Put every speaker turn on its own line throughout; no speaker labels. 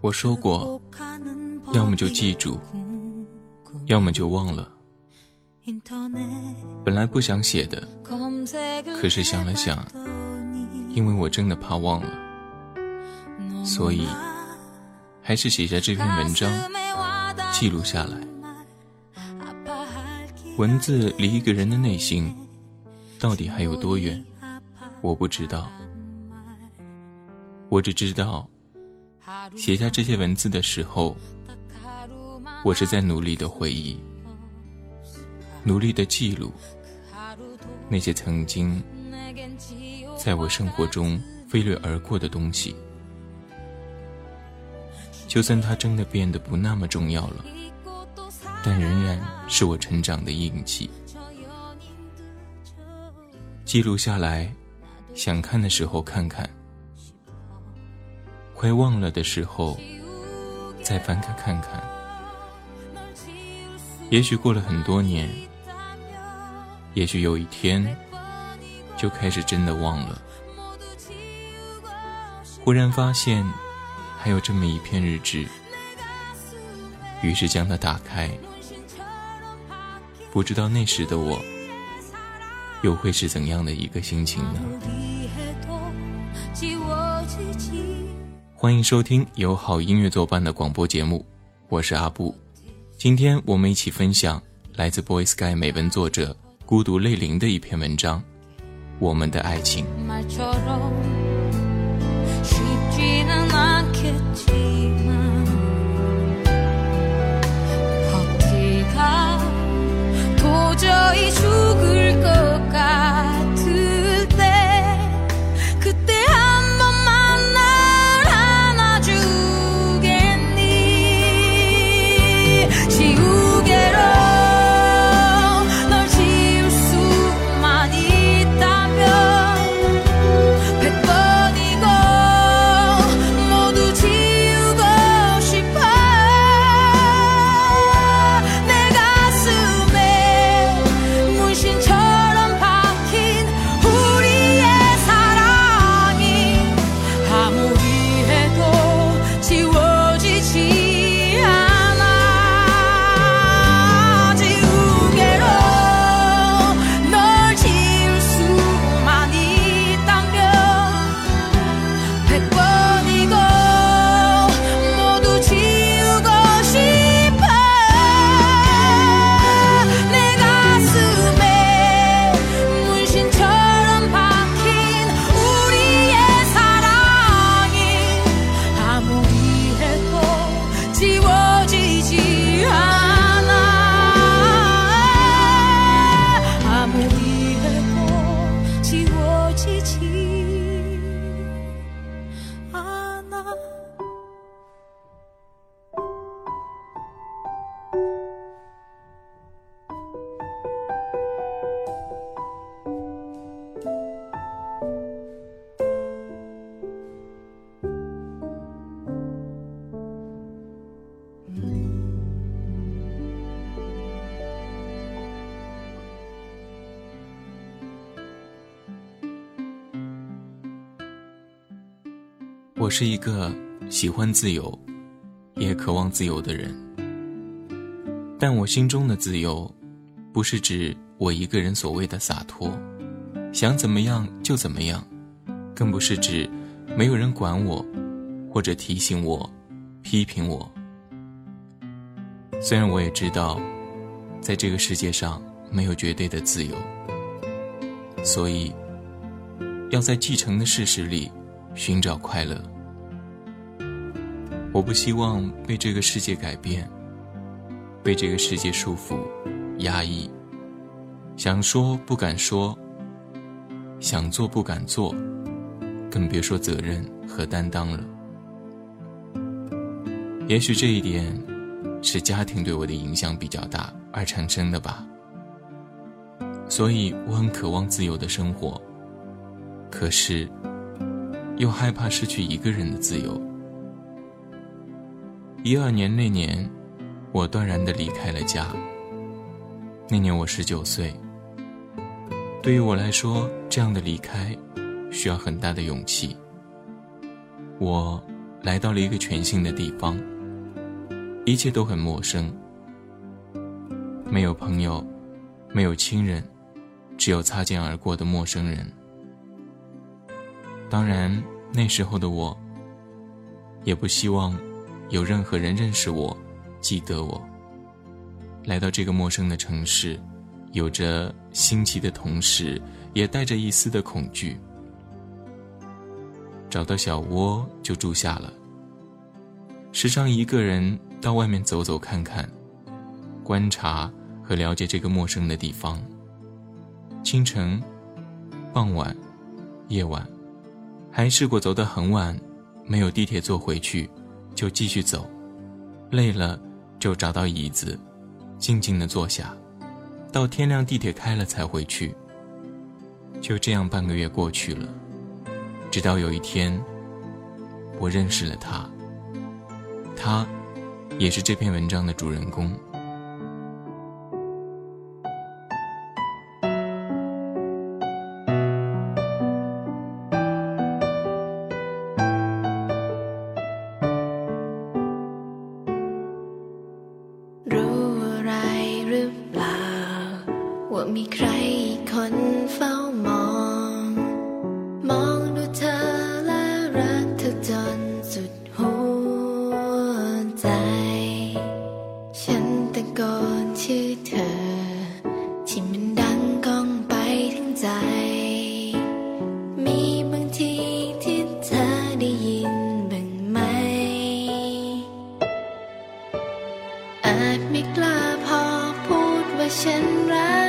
我说过，要么就记住，要么就忘了。本来不想写的，可是想了想，因为我真的怕忘了，所以还是写下这篇文章，记录下来。文字离一个人的内心，到底还有多远？我不知道，我只知道。写下这些文字的时候，我是在努力的回忆，努力的记录那些曾经在我生活中飞掠而过的东西。就算它真的变得不那么重要了，但仍然是我成长的印记。记录下来，想看的时候看看。快忘了的时候，再翻开看看。也许过了很多年，也许有一天，就开始真的忘了。忽然发现，还有这么一篇日志，于是将它打开。不知道那时的我，又会是怎样的一个心情呢？欢迎收听由好音乐作伴的广播节目，我是阿布。今天我们一起分享来自 Boy Sky 美文作者孤独泪灵的一篇文章《我们的爱情》。我是一个喜欢自由，也渴望自由的人。但我心中的自由，不是指我一个人所谓的洒脱，想怎么样就怎么样，更不是指没有人管我，或者提醒我、批评我。虽然我也知道，在这个世界上没有绝对的自由，所以要在继承的事实里寻找快乐。我不希望被这个世界改变，被这个世界束缚、压抑，想说不敢说，想做不敢做，更别说责任和担当了。也许这一点是家庭对我的影响比较大而产生的吧。所以我很渴望自由的生活，可是又害怕失去一个人的自由。一二年那年，我断然的离开了家。那年我十九岁。对于我来说，这样的离开需要很大的勇气。
我来到了一个全新的地方，一切都很陌生，没有朋友，没有亲人，只有擦肩而过的陌生人。当然，那时候的我，也不希望有任何人认识我，记得我。来到这个陌生的城市，有着新奇的同时，也带着一丝的恐惧。找到小窝就住下了，时常一个人到外面走走看看，观察和了解这个陌生的地方。清晨、傍晚、夜晚，还试过走得很晚，没有地铁坐回去，就继续走，累了就找到椅子。静静的坐下，到天亮地铁开了才回去。就这样半个月过去了，直到有一天，我认识了他。他，也是这篇文章的主人公。
ฉันรัก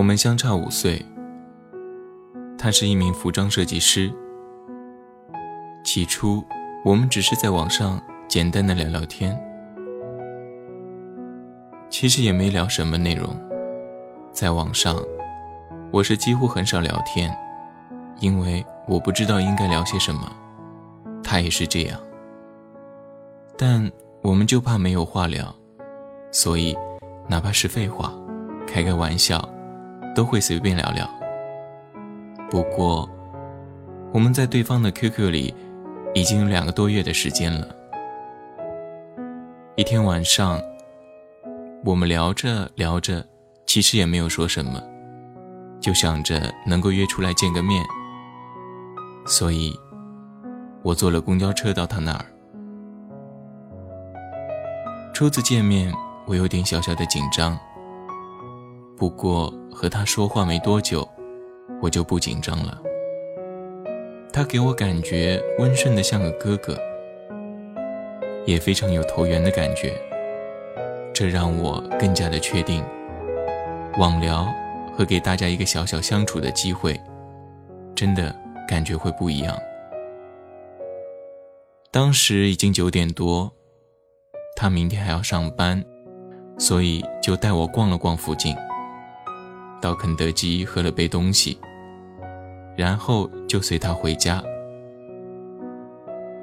我们相差五岁，他是一名服装设计师。起初，我们只是在网上简单的聊聊天，其实也没聊什么内容。在网上，我是几乎很少聊天，因为我不知道应该聊些什么。他也是这样，但我们就怕没有话聊，所以哪怕是废话，开个玩笑。都会随便聊聊。不过，我们在对方的 QQ 里已经有两个多月的时间了。一天晚上，我们聊着聊着，其实也没有说什么，就想着能够约出来见个面。所以，我坐了公交车到他那儿。初次见面，我有点小小的紧张。不过和他说话没多久，我就不紧张了。他给我感觉温顺的像个哥哥，也非常有投缘的感觉。这让我更加的确定，网聊和给大家一个小小相处的机会，真的感觉会不一样。当时已经九点多，他明天还要上班，所以就带我逛了逛附近。到肯德基喝了杯东西，然后就随他回家。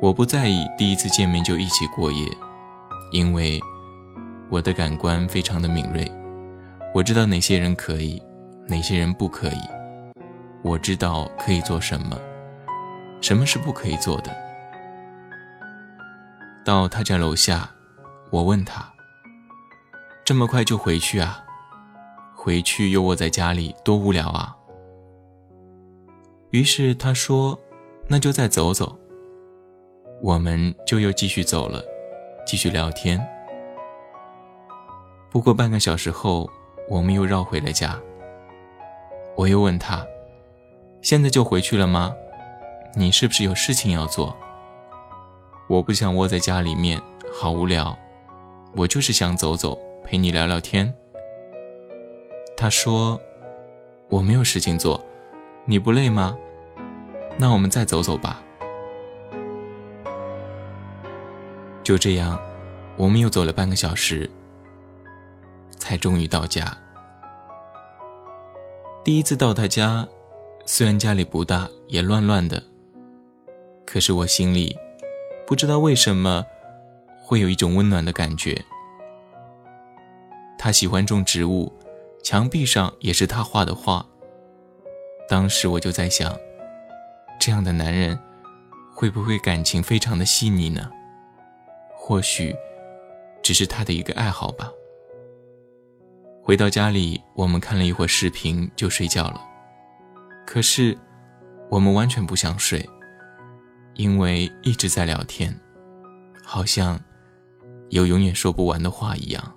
我不在意第一次见面就一起过夜，因为我的感官非常的敏锐，我知道哪些人可以，哪些人不可以，我知道可以做什么，什么是不可以做的。到他家楼下，我问他：“这么快就回去啊？”回去又窝在家里，多无聊啊！于是他说：“那就再走走。”我们就又继续走了，继续聊天。不过半个小时后，我们又绕回了家。我又问他：“现在就回去了吗？你是不是有事情要做？”我不想窝在家里面，好无聊。我就是想走走，陪你聊聊天。他说：“我没有事情做，你不累吗？那我们再走走吧。”就这样，我们又走了半个小时，才终于到家。第一次到他家，虽然家里不大，也乱乱的，可是我心里不知道为什么会有一种温暖的感觉。他喜欢种植物。墙壁上也是他画的画。当时我就在想，这样的男人会不会感情非常的细腻呢？或许只是他的一个爱好吧。回到家里，我们看了一会儿视频就睡觉了。可是我们完全不想睡，因为一直在聊天，好像有永远说不完的话一样。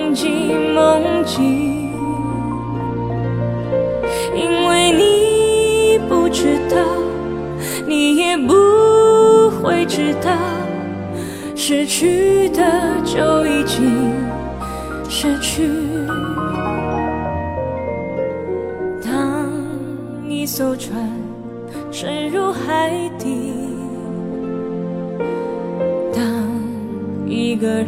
记梦境，因为你不知道，你也不会知道，失去的就已经失去。当一艘船沉入海底，当一个人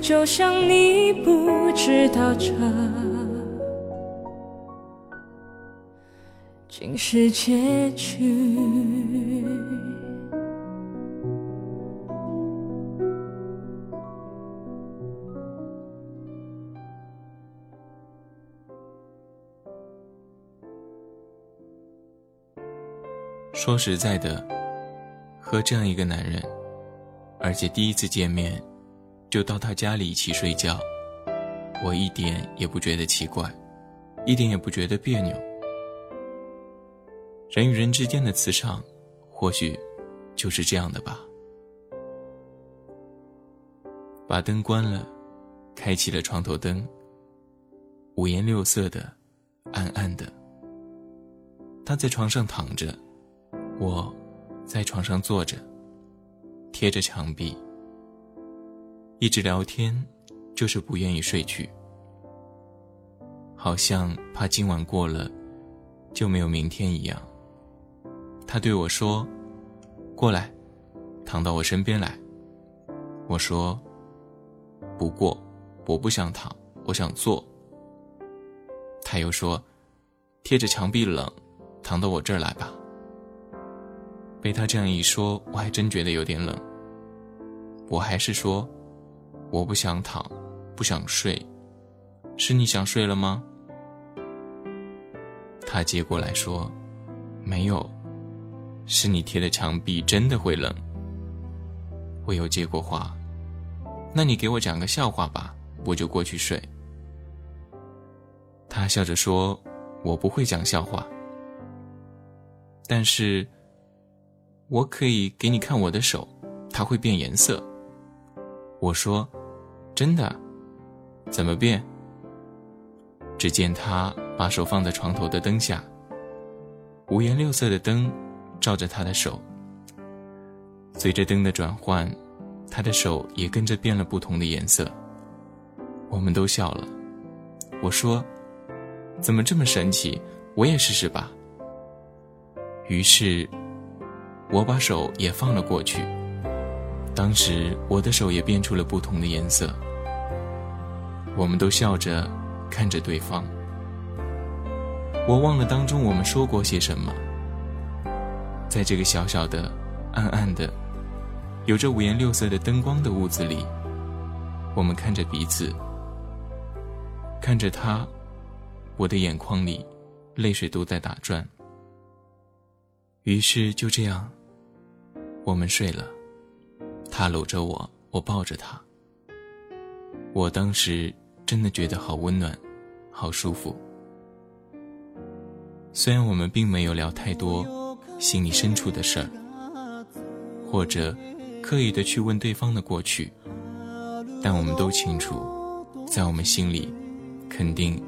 就像你不知道这竟是结局。
说实在的，和这样一个男人，而且第一次见面就到他家里一起睡觉，我一点也不觉得奇怪，一点也不觉得别扭。人与人之间的磁场，或许就是这样的吧。把灯关了，开启了床头灯，五颜六色的，暗暗的。他在床上躺着。我在床上坐着，贴着墙壁，一直聊天，就是不愿意睡去，好像怕今晚过了就没有明天一样。他对我说：“过来，躺到我身边来。”我说：“不过，我不想躺，我想坐。”他又说：“贴着墙壁冷，躺到我这儿来吧。”被他这样一说，我还真觉得有点冷。我还是说，我不想躺，不想睡，是你想睡了吗？他接过来说，没有，是你贴的墙壁真的会冷。我又接过话，那你给我讲个笑话吧，我就过去睡。他笑着说，我不会讲笑话，但是。我可以给你看我的手，它会变颜色。我说：“真的？怎么变？”只见他把手放在床头的灯下，五颜六色的灯照着他的手。随着灯的转换，他的手也跟着变了不同的颜色。我们都笑了。我说：“怎么这么神奇？我也试试吧。”于是。我把手也放了过去，当时我的手也变出了不同的颜色。我们都笑着看着对方。我忘了当中我们说过些什么。在这个小小的、暗暗的、有着五颜六色的灯光的屋子里，我们看着彼此，看着他，我的眼眶里泪水都在打转。于是就这样。我们睡了，他搂着我，我抱着他。我当时真的觉得好温暖，好舒服。虽然我们并没有聊太多心里深处的事儿，或者刻意的去问对方的过去，但我们都清楚，在我们心里
肯定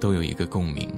都有一个共鸣。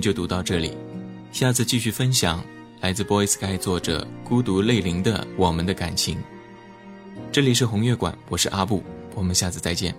就读到这里，下次继续分享来自 Boy Sky 作者孤独泪淋的我们的感情。这里是红月馆，我是阿布，我们下次再见。